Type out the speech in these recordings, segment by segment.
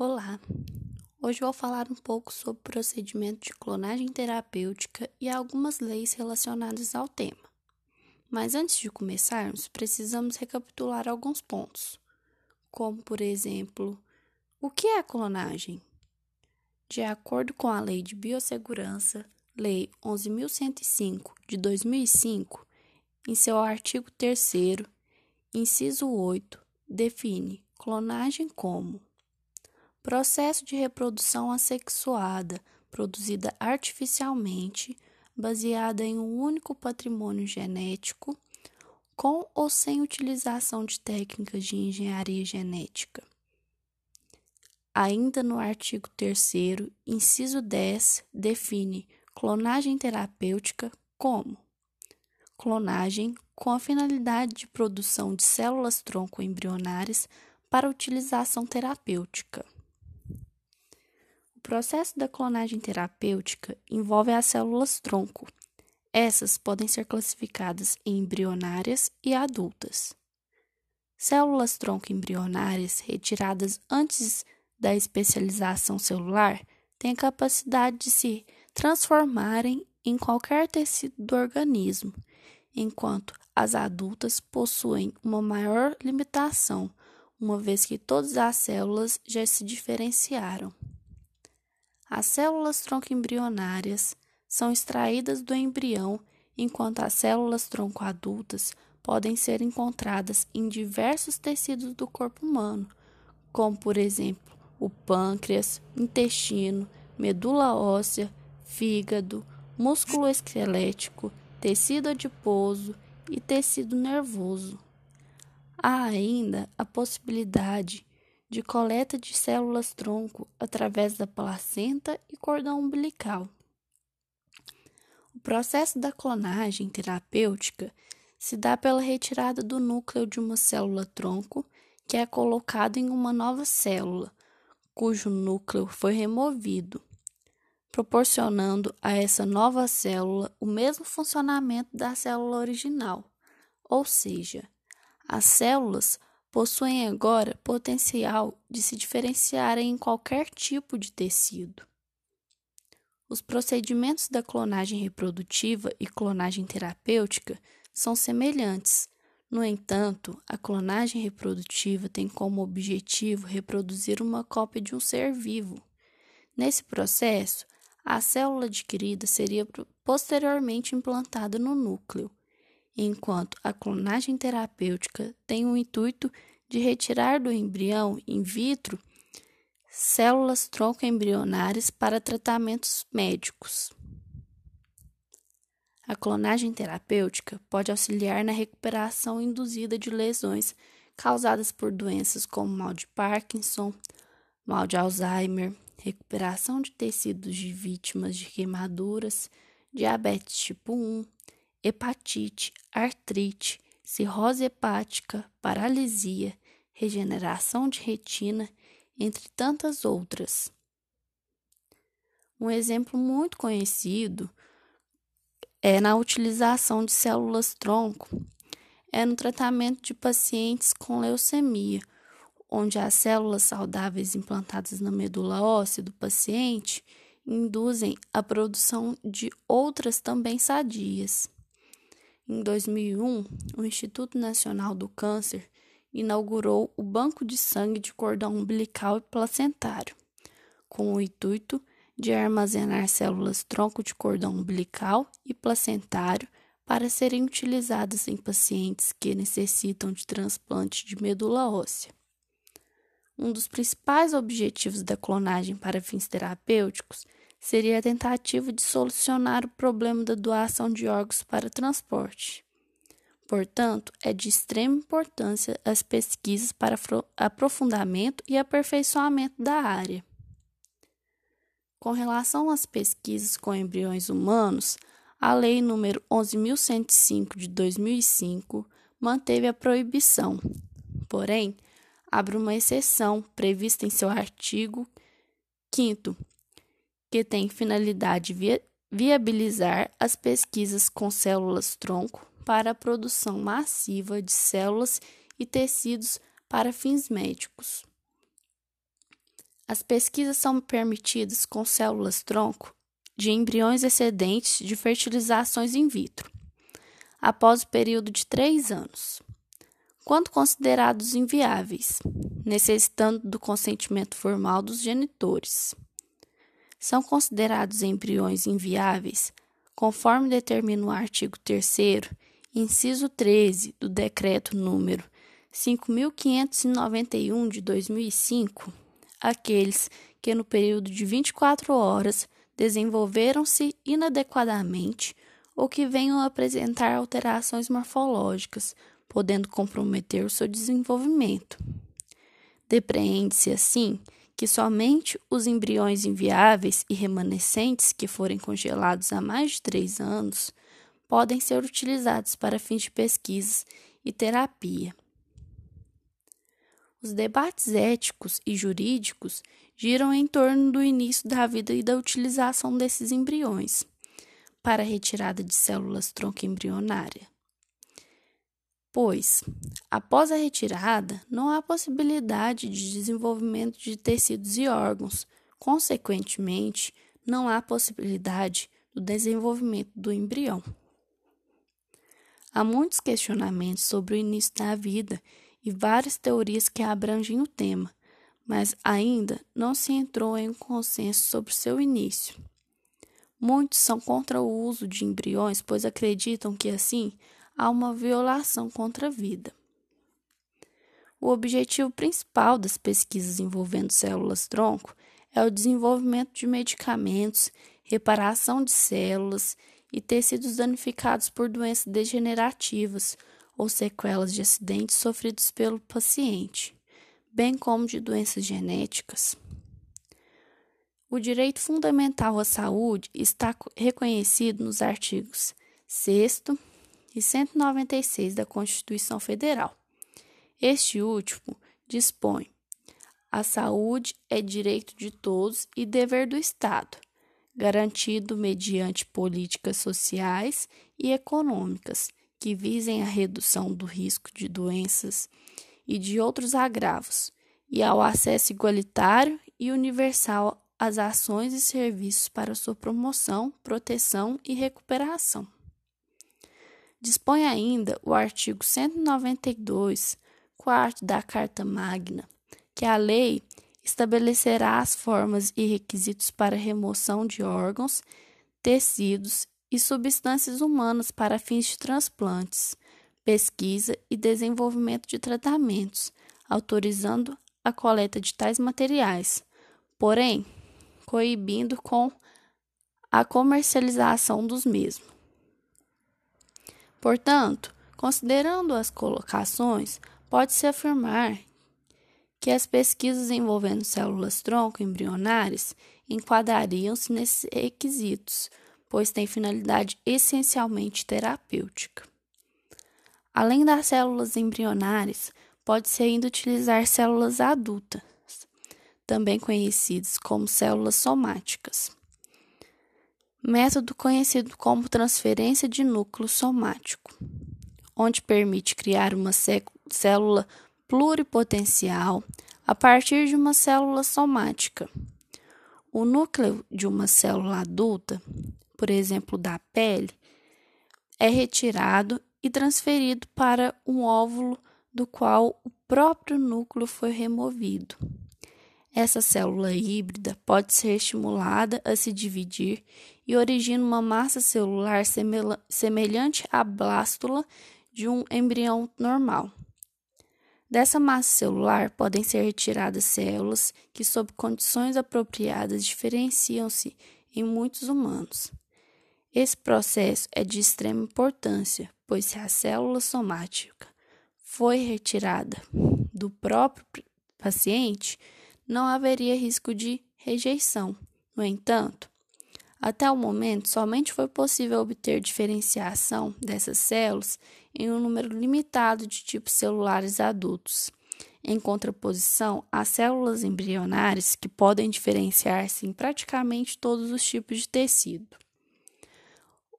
Olá! Hoje vou falar um pouco sobre o procedimento de clonagem terapêutica e algumas leis relacionadas ao tema. Mas antes de começarmos, precisamos recapitular alguns pontos, como, por exemplo, o que é a clonagem? De acordo com a Lei de Biossegurança, Lei 11.105 de 2005, em seu artigo 3, inciso 8, define clonagem como processo de reprodução assexuada, produzida artificialmente, baseada em um único patrimônio genético, com ou sem utilização de técnicas de engenharia genética. Ainda no artigo 3, inciso 10, define clonagem terapêutica como clonagem com a finalidade de produção de células tronco embrionárias para utilização terapêutica processo da clonagem terapêutica envolve as células tronco. Essas podem ser classificadas em embrionárias e adultas. Células tronco embrionárias retiradas antes da especialização celular têm a capacidade de se transformarem em qualquer tecido do organismo, enquanto as adultas possuem uma maior limitação, uma vez que todas as células já se diferenciaram. As células tronco embrionárias são extraídas do embrião, enquanto as células tronco adultas podem ser encontradas em diversos tecidos do corpo humano, como por exemplo o pâncreas, intestino, medula óssea, fígado, músculo esquelético, tecido adiposo e tecido nervoso. Há ainda a possibilidade de coleta de células tronco através da placenta e cordão umbilical. O processo da clonagem terapêutica se dá pela retirada do núcleo de uma célula tronco que é colocado em uma nova célula, cujo núcleo foi removido, proporcionando a essa nova célula o mesmo funcionamento da célula original, ou seja, as células possuem agora potencial de se diferenciarem em qualquer tipo de tecido. Os procedimentos da clonagem reprodutiva e clonagem terapêutica são semelhantes. No entanto, a clonagem reprodutiva tem como objetivo reproduzir uma cópia de um ser vivo. Nesse processo, a célula adquirida seria posteriormente implantada no núcleo, enquanto a clonagem terapêutica tem o intuito de retirar do embrião in vitro células tronco embrionárias para tratamentos médicos. A clonagem terapêutica pode auxiliar na recuperação induzida de lesões causadas por doenças como mal de Parkinson, mal de Alzheimer, recuperação de tecidos de vítimas de queimaduras, diabetes tipo 1, hepatite, artrite, cirrose hepática, paralisia, regeneração de retina, entre tantas outras. Um exemplo muito conhecido é na utilização de células tronco, é no tratamento de pacientes com leucemia, onde as células saudáveis implantadas na medula óssea do paciente induzem a produção de outras também sadias. Em 2001, o Instituto Nacional do Câncer inaugurou o Banco de Sangue de Cordão Umbilical e Placentário, com o intuito de armazenar células tronco de cordão umbilical e placentário para serem utilizadas em pacientes que necessitam de transplante de medula óssea. Um dos principais objetivos da clonagem para fins terapêuticos seria a tentativa de solucionar o problema da doação de órgãos para transporte. Portanto, é de extrema importância as pesquisas para aprofundamento e aperfeiçoamento da área. Com relação às pesquisas com embriões humanos, a Lei nº 11.105 de 2005 manteve a proibição, porém, abre uma exceção prevista em seu artigo 5 que tem finalidade via viabilizar as pesquisas com células-tronco para a produção massiva de células e tecidos para fins médicos. As pesquisas são permitidas com células-tronco de embriões excedentes de fertilizações in vitro, após o período de três anos, quando considerados inviáveis, necessitando do consentimento formal dos genitores. São considerados embriões inviáveis conforme determina o artigo 3 inciso 13 do decreto número 5591 de 2005, aqueles que no período de 24 horas desenvolveram-se inadequadamente ou que venham apresentar alterações morfológicas, podendo comprometer o seu desenvolvimento. Depreende-se assim que somente os embriões inviáveis e remanescentes que forem congelados há mais de três anos podem ser utilizados para fins de pesquisa e terapia. Os debates éticos e jurídicos giram em torno do início da vida e da utilização desses embriões para a retirada de células tronco embrionária pois, após a retirada, não há possibilidade de desenvolvimento de tecidos e órgãos, consequentemente, não há possibilidade do desenvolvimento do embrião. Há muitos questionamentos sobre o início da vida e várias teorias que abrangem o tema, mas ainda não se entrou em um consenso sobre seu início. Muitos são contra o uso de embriões, pois acreditam que assim há uma violação contra a vida. O objetivo principal das pesquisas envolvendo células-tronco é o desenvolvimento de medicamentos, reparação de células e tecidos danificados por doenças degenerativas ou sequelas de acidentes sofridos pelo paciente, bem como de doenças genéticas. O direito fundamental à saúde está reconhecido nos artigos 6 e 196 da Constituição Federal. Este último dispõe: a saúde é direito de todos e dever do Estado, garantido mediante políticas sociais e econômicas que visem a redução do risco de doenças e de outros agravos, e ao acesso igualitário e universal às ações e serviços para sua promoção, proteção e recuperação. Dispõe ainda o artigo 192, quarto da Carta Magna, que a lei estabelecerá as formas e requisitos para remoção de órgãos, tecidos e substâncias humanas para fins de transplantes, pesquisa e desenvolvimento de tratamentos, autorizando a coleta de tais materiais, porém, coibindo com a comercialização dos mesmos. Portanto, considerando as colocações, pode-se afirmar que as pesquisas envolvendo células-tronco embrionárias enquadrariam-se nesses requisitos, pois têm finalidade essencialmente terapêutica. Além das células embrionárias, pode-se ainda utilizar células adultas, também conhecidas como células somáticas método conhecido como transferência de núcleo somático, onde permite criar uma célula pluripotencial a partir de uma célula somática. O núcleo de uma célula adulta, por exemplo, da pele, é retirado e transferido para um óvulo do qual o próprio núcleo foi removido. Essa célula híbrida pode ser estimulada a se dividir e origina uma massa celular semelhante à blástula de um embrião normal. Dessa massa celular podem ser retiradas células que, sob condições apropriadas, diferenciam-se em muitos humanos. Esse processo é de extrema importância, pois se a célula somática foi retirada do próprio paciente, não haveria risco de rejeição. No entanto, até o momento, somente foi possível obter diferenciação dessas células em um número limitado de tipos celulares adultos, em contraposição às células embrionárias que podem diferenciar-se em praticamente todos os tipos de tecido.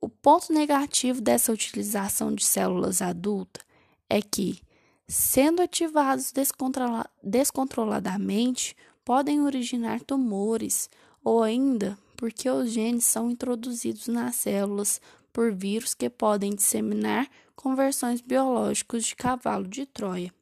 O ponto negativo dessa utilização de células adultas é que, sendo ativados descontrola descontroladamente, podem originar tumores ou ainda porque os genes são introduzidos nas células por vírus que podem disseminar conversões biológicas de cavalo de Troia.